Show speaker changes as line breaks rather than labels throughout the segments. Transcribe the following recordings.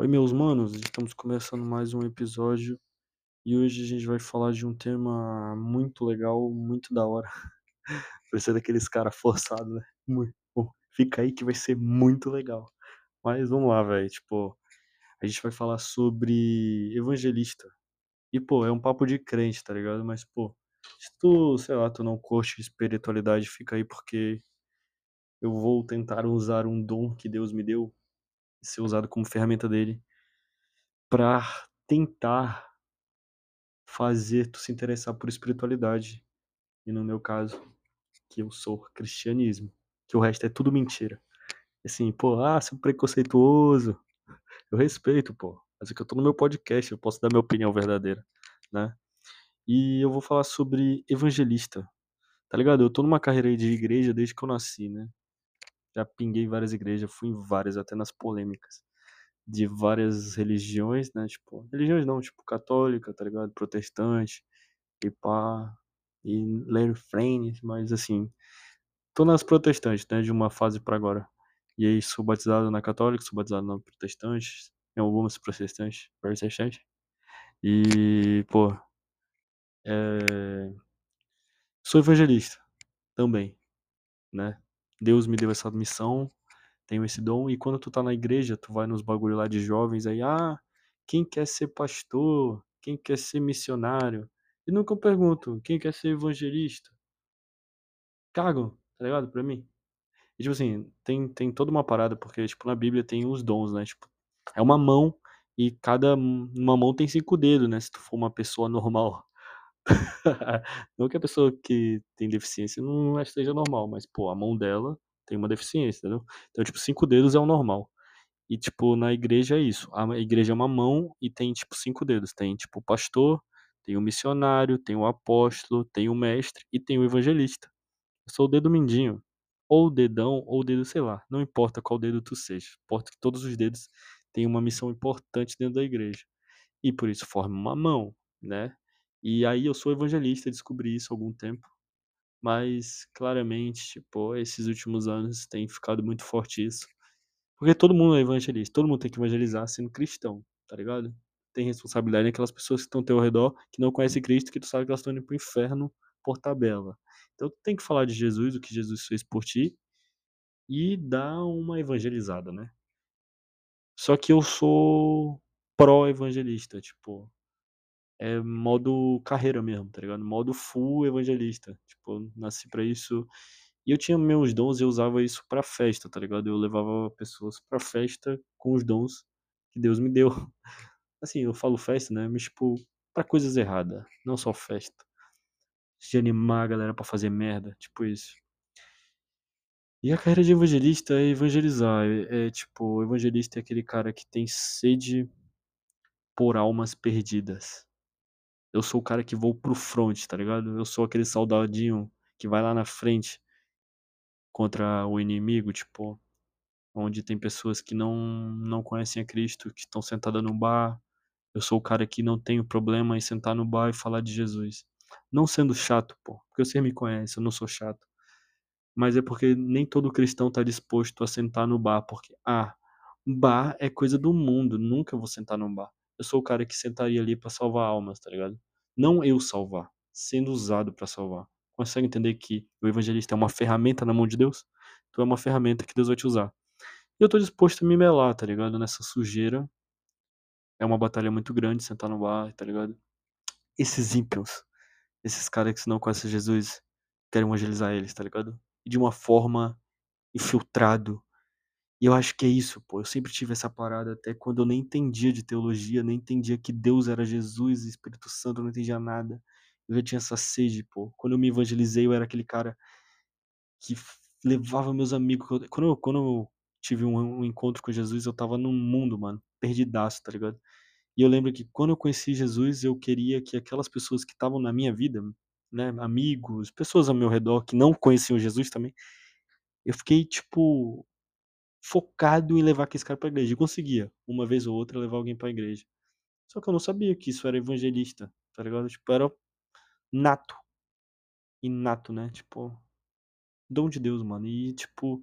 Oi, meus manos, estamos começando mais um episódio e hoje a gente vai falar de um tema muito legal, muito da hora. Ser daqueles cara forçado, né? Muito bom. Fica aí que vai ser muito legal. Mas vamos lá, velho. Tipo, a gente vai falar sobre evangelista. E, pô, é um papo de crente, tá ligado? Mas, pô, se tu, sei lá, tu não curte espiritualidade, fica aí porque eu vou tentar usar um dom que Deus me deu ser usado como ferramenta dele pra tentar fazer tu se interessar por espiritualidade. E no meu caso, que eu sou cristianismo, que o resto é tudo mentira. Assim, pô, ah, seu preconceituoso. Eu respeito, pô. Mas é que eu tô no meu podcast, eu posso dar minha opinião verdadeira, né? E eu vou falar sobre evangelista. Tá ligado? Eu tô numa carreira de igreja desde que eu nasci, né? Já pinguei várias igrejas, fui em várias, até nas polêmicas. De várias religiões, né? Tipo, religiões não, tipo, católica, tá ligado? Protestante, e pá, e Larry Frames, mas assim, tô nas protestantes, né, de uma fase pra agora. E aí sou batizado na católica, sou batizado na protestante, em algumas protestantes, protestantes. E, pô, é... sou evangelista também, né? Deus me deu essa missão, tenho esse dom, e quando tu tá na igreja, tu vai nos bagulho lá de jovens aí, ah, quem quer ser pastor? Quem quer ser missionário? E nunca eu pergunto, quem quer ser evangelista? Cagam, tá ligado? Pra mim. E, tipo assim, tem, tem toda uma parada, porque, tipo, na Bíblia tem os dons, né? Tipo, é uma mão e cada uma mão tem cinco dedos, né? Se tu for uma pessoa normal. não que a pessoa que tem deficiência não esteja normal, mas, pô, a mão dela tem uma deficiência, entendeu? Então, tipo, cinco dedos é o normal. E, tipo, na igreja é isso. A igreja é uma mão e tem, tipo, cinco dedos. Tem, tipo, o pastor, tem o missionário, tem o apóstolo, tem o mestre e tem o evangelista. Eu sou o dedo mindinho. Ou dedão, ou dedo, sei lá. Não importa qual dedo tu seja. Importa que todos os dedos têm uma missão importante dentro da igreja. E por isso forma uma mão, né? E aí eu sou evangelista, descobri isso há algum tempo. Mas claramente, tipo, esses últimos anos tem ficado muito forte isso. Porque todo mundo é evangelista, todo mundo tem que evangelizar sendo cristão, tá ligado? Tem responsabilidade naquelas pessoas que estão ao teu redor, que não conhecem Cristo, que tu sabe que elas estão indo pro inferno por tabela. Então tu tem que falar de Jesus, o que Jesus fez por ti, e dar uma evangelizada, né? Só que eu sou pró-evangelista, tipo, é modo carreira mesmo, tá ligado? Modo full evangelista. Tipo, nasci pra isso. E eu tinha meus dons e eu usava isso pra festa, tá ligado? Eu levava pessoas pra festa com os dons que Deus me deu. Assim, eu falo festa, né? Mas, tipo, pra coisas erradas, não só festa. De animar a galera pra fazer merda, tipo isso. E a carreira de evangelista é evangelizar. É, é tipo, evangelista é aquele cara que tem sede por almas perdidas. Eu sou o cara que vou pro front, tá ligado? Eu sou aquele soldadinho que vai lá na frente contra o inimigo, tipo, onde tem pessoas que não não conhecem a Cristo, que estão sentadas no bar. Eu sou o cara que não tenho problema em sentar no bar e falar de Jesus. Não sendo chato, pô, porque você me conhece, eu não sou chato. Mas é porque nem todo cristão tá disposto a sentar no bar, porque, ah, bar é coisa do mundo, nunca vou sentar num bar. Eu sou o cara que sentaria ali pra salvar almas, tá ligado? Não eu salvar, sendo usado pra salvar. Consegue entender que o evangelista é uma ferramenta na mão de Deus? Tu é uma ferramenta que Deus vai te usar. E eu tô disposto a me melar, tá ligado? Nessa sujeira. É uma batalha muito grande sentar no bar, tá ligado? Esses ímpios, esses caras que não conhecem Jesus, querem evangelizar eles, tá ligado? E de uma forma infiltrado. E eu acho que é isso, pô. Eu sempre tive essa parada até quando eu nem entendia de teologia, nem entendia que Deus era Jesus Espírito Santo, eu não entendia nada. Eu já tinha essa sede, pô. Quando eu me evangelizei, eu era aquele cara que levava meus amigos. Quando eu, quando eu tive um, um encontro com Jesus, eu tava num mundo, mano, perdidaço, tá ligado? E eu lembro que quando eu conheci Jesus, eu queria que aquelas pessoas que estavam na minha vida, né, amigos, pessoas ao meu redor que não conheciam Jesus também, eu fiquei, tipo, focado em levar aquele cara pra igreja. E conseguia, uma vez ou outra, levar alguém pra igreja. Só que eu não sabia que isso era evangelista, tá ligado? Tipo, era nato. Inato, né? Tipo, dom de Deus, mano. E, tipo,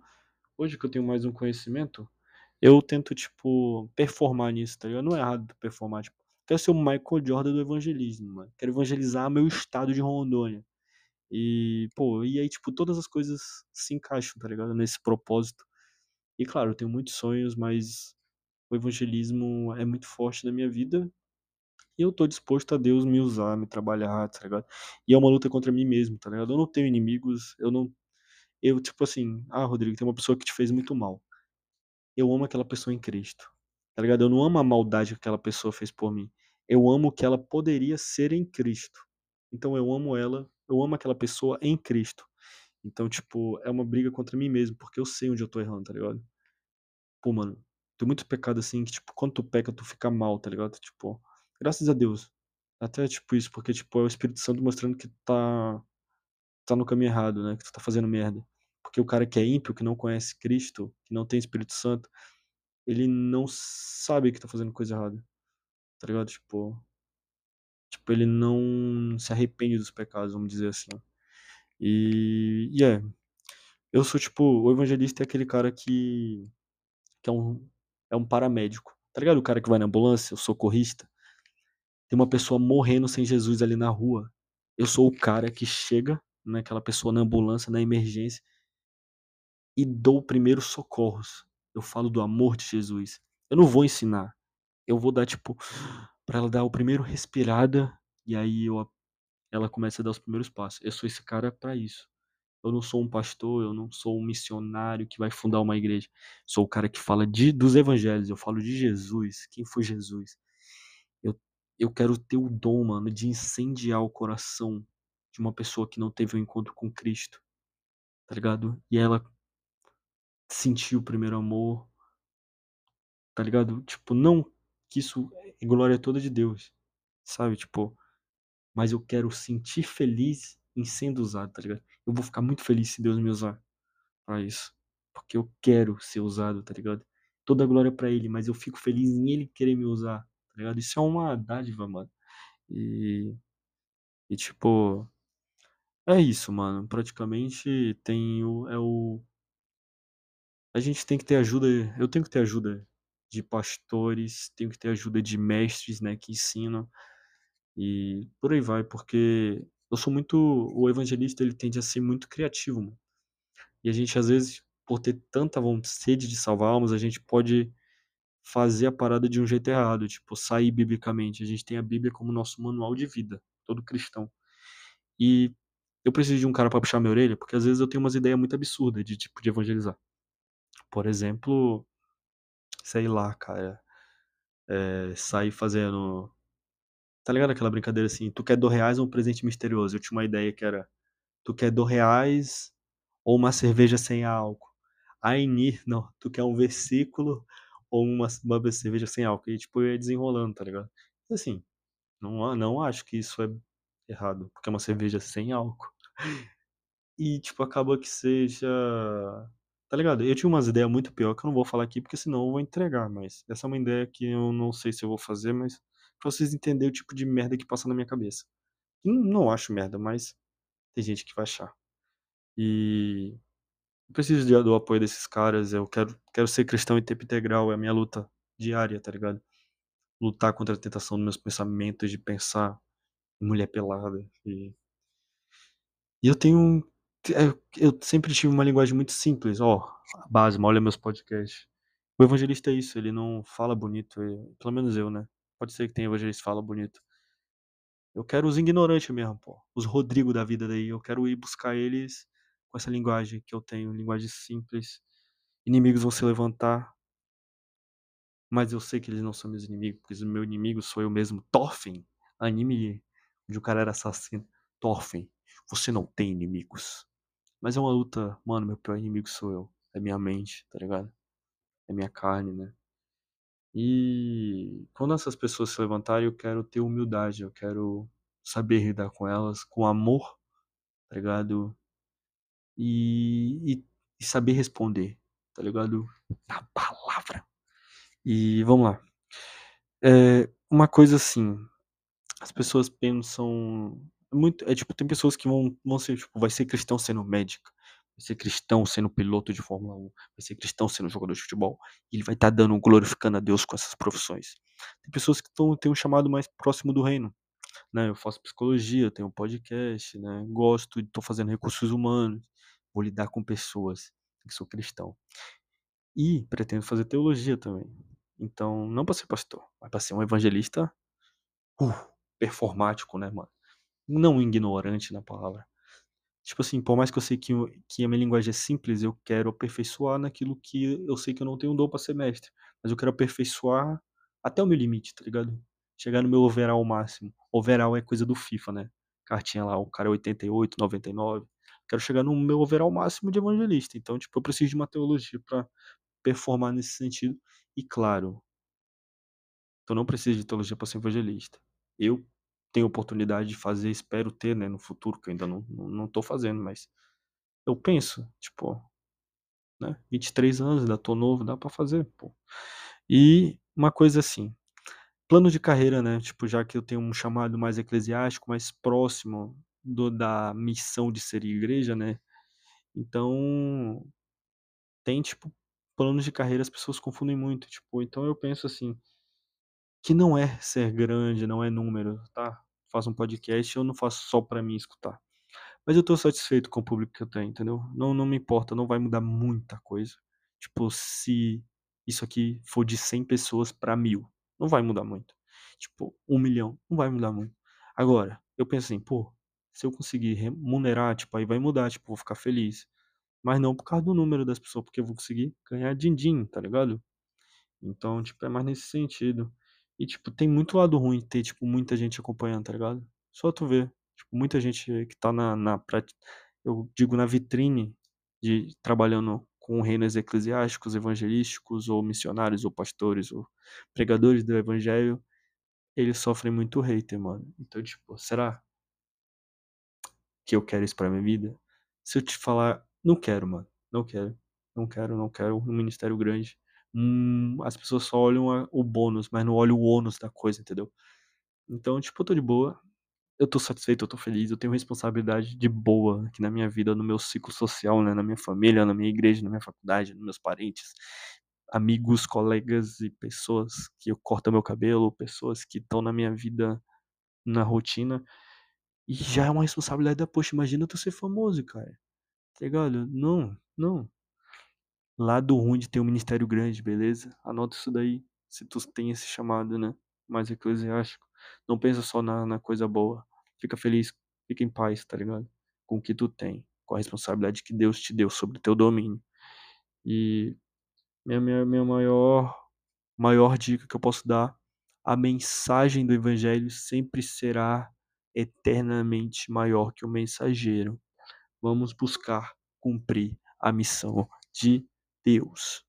hoje que eu tenho mais um conhecimento, eu tento, tipo, performar nisso, tá ligado? Não é errado performar, tipo, quero ser o Michael Jordan do evangelismo, mano. Quero evangelizar meu estado de Rondônia. E, pô, e aí, tipo, todas as coisas se encaixam, tá ligado? Nesse propósito. E claro, eu tenho muitos sonhos, mas o evangelismo é muito forte na minha vida. E eu tô disposto a Deus me usar, me trabalhar, tá ligado? E é uma luta contra mim mesmo, tá ligado? Eu não tenho inimigos, eu não. Eu, tipo assim, ah, Rodrigo, tem uma pessoa que te fez muito mal. Eu amo aquela pessoa em Cristo, tá ligado? Eu não amo a maldade que aquela pessoa fez por mim. Eu amo o que ela poderia ser em Cristo. Então eu amo ela, eu amo aquela pessoa em Cristo. Então, tipo, é uma briga contra mim mesmo, porque eu sei onde eu tô errando, tá ligado? Pô, mano, tem muito pecado assim que, tipo, quando tu peca, tu fica mal, tá ligado? Tipo, graças a Deus. Até, tipo, isso, porque, tipo, é o Espírito Santo mostrando que tá, tá no caminho errado, né? Que tu tá fazendo merda. Porque o cara que é ímpio, que não conhece Cristo, que não tem Espírito Santo, ele não sabe que tá fazendo coisa errada. Tá ligado? Tipo, tipo, ele não se arrepende dos pecados, vamos dizer assim. E, e é, eu sou tipo, o evangelista é aquele cara que que é um é um paramédico. Tá ligado o cara que vai na ambulância, o socorrista? Tem uma pessoa morrendo sem Jesus ali na rua. Eu sou o cara que chega naquela pessoa na ambulância, na emergência e dou primeiros socorros. Eu falo do amor de Jesus. Eu não vou ensinar. Eu vou dar, tipo, pra ela dar o primeiro respirada e aí eu ela começa a dar os primeiros passos. Eu sou esse cara pra isso. Eu não sou um pastor, eu não sou um missionário que vai fundar uma igreja. Sou o cara que fala de dos evangelhos, eu falo de Jesus. Quem foi Jesus? Eu eu quero ter o dom, mano, de incendiar o coração de uma pessoa que não teve um encontro com Cristo, tá ligado? E ela sentir o primeiro amor, tá ligado? Tipo, não que isso é glória toda de Deus, sabe? Tipo, mas eu quero sentir feliz em sendo usado, tá ligado? Eu vou ficar muito feliz se Deus me usar pra isso, porque eu quero ser usado, tá ligado? Toda glória pra Ele, mas eu fico feliz em Ele querer me usar, tá ligado? Isso é uma dádiva, mano. E, e tipo, é isso, mano. Praticamente tem o, é o A gente tem que ter ajuda eu tenho que ter ajuda de pastores, tenho que ter ajuda de mestres, né, que ensinam, e por aí vai, porque eu sou muito o evangelista ele tende a ser muito criativo, mano. E a gente às vezes, por ter tanta von sede de salvar almas, a gente pode fazer a parada de um jeito errado, tipo, sair biblicamente. A gente tem a Bíblia como nosso manual de vida, todo cristão. E eu preciso de um cara pra puxar minha orelha, porque às vezes eu tenho umas ideia muito absurda de tipo de evangelizar. Por exemplo, sei lá, cara, eh, sair fazendo tá ligado aquela brincadeira assim: "Tu quer R$2 ou um presente misterioso?". Eu tinha uma ideia que era: "Tu quer R$2 ou uma cerveja sem álcool?". Aí não, "Tu quer um versículo ou uma uma cerveja sem álcool?". E tipo, eu ia desenrolando, tá ligado. Assim, não não acho que isso é errado, porque é uma cerveja sem álcool. E tipo, acaba que seja tá ligado? Eu tinha umas ideia muito pior que eu não vou falar aqui, porque senão eu vou entregar, mas essa é uma ideia que eu não sei se eu vou fazer, mas pra vocês entender o tipo de merda que passa na minha cabeça. Não acho merda, mas tem gente que vai achar. E eu preciso de do apoio desses caras, eu quero quero ser cristão em tempo integral, é a minha luta diária, tá ligado? Lutar contra a tentação dos meus pensamentos de pensar em mulher pelada e e eu tenho eh, eu sempre tive uma linguagem muito simples, ó, a base, olha meus podcasts. O evangelista é isso, ele não fala bonito, e pelo menos eu, né. Pode ser que tenha evangelista que fala bonito. Eu quero os ignorante mesmo, pô, os Rodrigo da vida daí, eu quero ir buscar eles com essa linguagem que eu tenho, linguagem simples. Inimigos vão se levantar mas eu sei que eles não são meus inimigos, porque o meu inimigo sou eu mesmo. Thorfinn, anime onde o cara era assassino. Thorfinn, você não tem inimigos. Mas é uma luta, mano, meu pior inimigo sou eu, é minha mente, tá ligado? É minha carne, né. E quando essas pessoas se levantarem, eu quero ter humildade, eu quero saber lidar com elas com amor, tá ligado? E e e saber responder, tá ligado? Na palavra. E vamos lá. Eh, uma coisa assim, as pessoas pensam muito é tipo, tem pessoas que vão vão ser tipo, vai ser cristão sendo médica. Vai ser cristão sendo piloto de Fórmula 1, vai ser cristão sendo jogador de futebol, e ele vai estar dando glorificando a Deus com essas profissões. Tem pessoas que tão têm um chamado mais próximo do reino, né, eu faço psicologia, tenho um podcast, né, gosto estou fazendo recursos humanos, vou lidar com pessoas, que sou cristão. E pretendo fazer teologia também. Então, não para ser pastor, mas para ser um evangelista, uh, performático, né, mano. Não ignorante na palavra. Tipo assim, por mais que eu sei que, que a minha linguagem é simples, eu quero aperfeiçoar naquilo que eu sei que eu não tenho dom para ser mestre. Mas eu quero aperfeiçoar até o meu limite, tá ligado? Chegar no meu overall máximo. Overall é coisa do FIFA, né? Cartinha lá, o cara é 88, 99. Quero chegar no meu overall máximo de evangelista. Então, tipo, eu preciso de uma teologia para performar nesse sentido. E claro, tu não precisa de teologia para ser evangelista. Eu tenho oportunidade de fazer, espero ter, né, no futuro, que eu ainda não, não, tô fazendo, mas eu penso, tipo, né, 23 anos, ainda tô novo, dá para fazer, pô. E uma coisa assim, plano de carreira, né, tipo, já que eu tenho um chamado mais eclesiástico, mais próximo do, da missão de ser igreja, né, então tem, tipo, planos de carreira as pessoas confundem muito, tipo, então eu penso assim, que não é ser grande, não é número, tá? Faço um podcast, eu não faço só pra mim escutar. Mas eu tô satisfeito com o público que eu tenho, entendeu? Não, não me importa, não vai mudar muita coisa. Tipo, se isso aqui for de 100 pessoas pra mil, não vai mudar muito. Tipo, um milhão, não vai mudar muito. Agora, eu penso assim, pô, se eu conseguir remunerar, tipo, aí vai mudar, tipo, vou ficar feliz. Mas não por causa do número das pessoas, porque eu vou conseguir ganhar din-din, tá ligado? Então, tipo, é mais nesse sentido. E, tipo, tem muito lado ruim ter, tipo, muita gente acompanhando, tá ligado? Só tu ver. Tipo, muita gente que tá na, na eu digo na vitrine de trabalhando com reinos eclesiásticos, evangelísticos, ou missionários, ou pastores, ou pregadores do evangelho, eles sofrem muito hater, mano. Então, tipo, será que eu quero isso pra minha vida? Se eu te falar, não quero, mano. Não quero. Não quero, não quero um ministério grande. Hum, as pessoas só olham o bônus, mas não olham o ônus da coisa, entendeu? Então, tipo, eu tô de boa. Eu tô satisfeito, eu tô feliz, eu tenho responsabilidade de boa aqui na minha vida, no meu ciclo social, né, na minha família, na minha igreja, na minha faculdade, nos meus parentes, amigos, colegas e pessoas que eu corto meu cabelo, pessoas que estão na minha vida na rotina. E já é uma responsabilidade da, poxa, imagina tu ser famoso, cara. Tá ligado? Não, não. Lado ruim de ter um ministério grande, beleza? Anota isso daí, se tu tem esse chamado, né? Mais eclesiástico. Não pensa só na, na coisa boa. Fica feliz, fica em paz, tá ligado? Com o que tu tem, com a responsabilidade que Deus te deu sobre teu domínio. E minha, minha, minha maior, maior dica que eu posso dar, a mensagem do evangelho sempre será eternamente maior que o mensageiro. Vamos buscar cumprir a missão de Deus.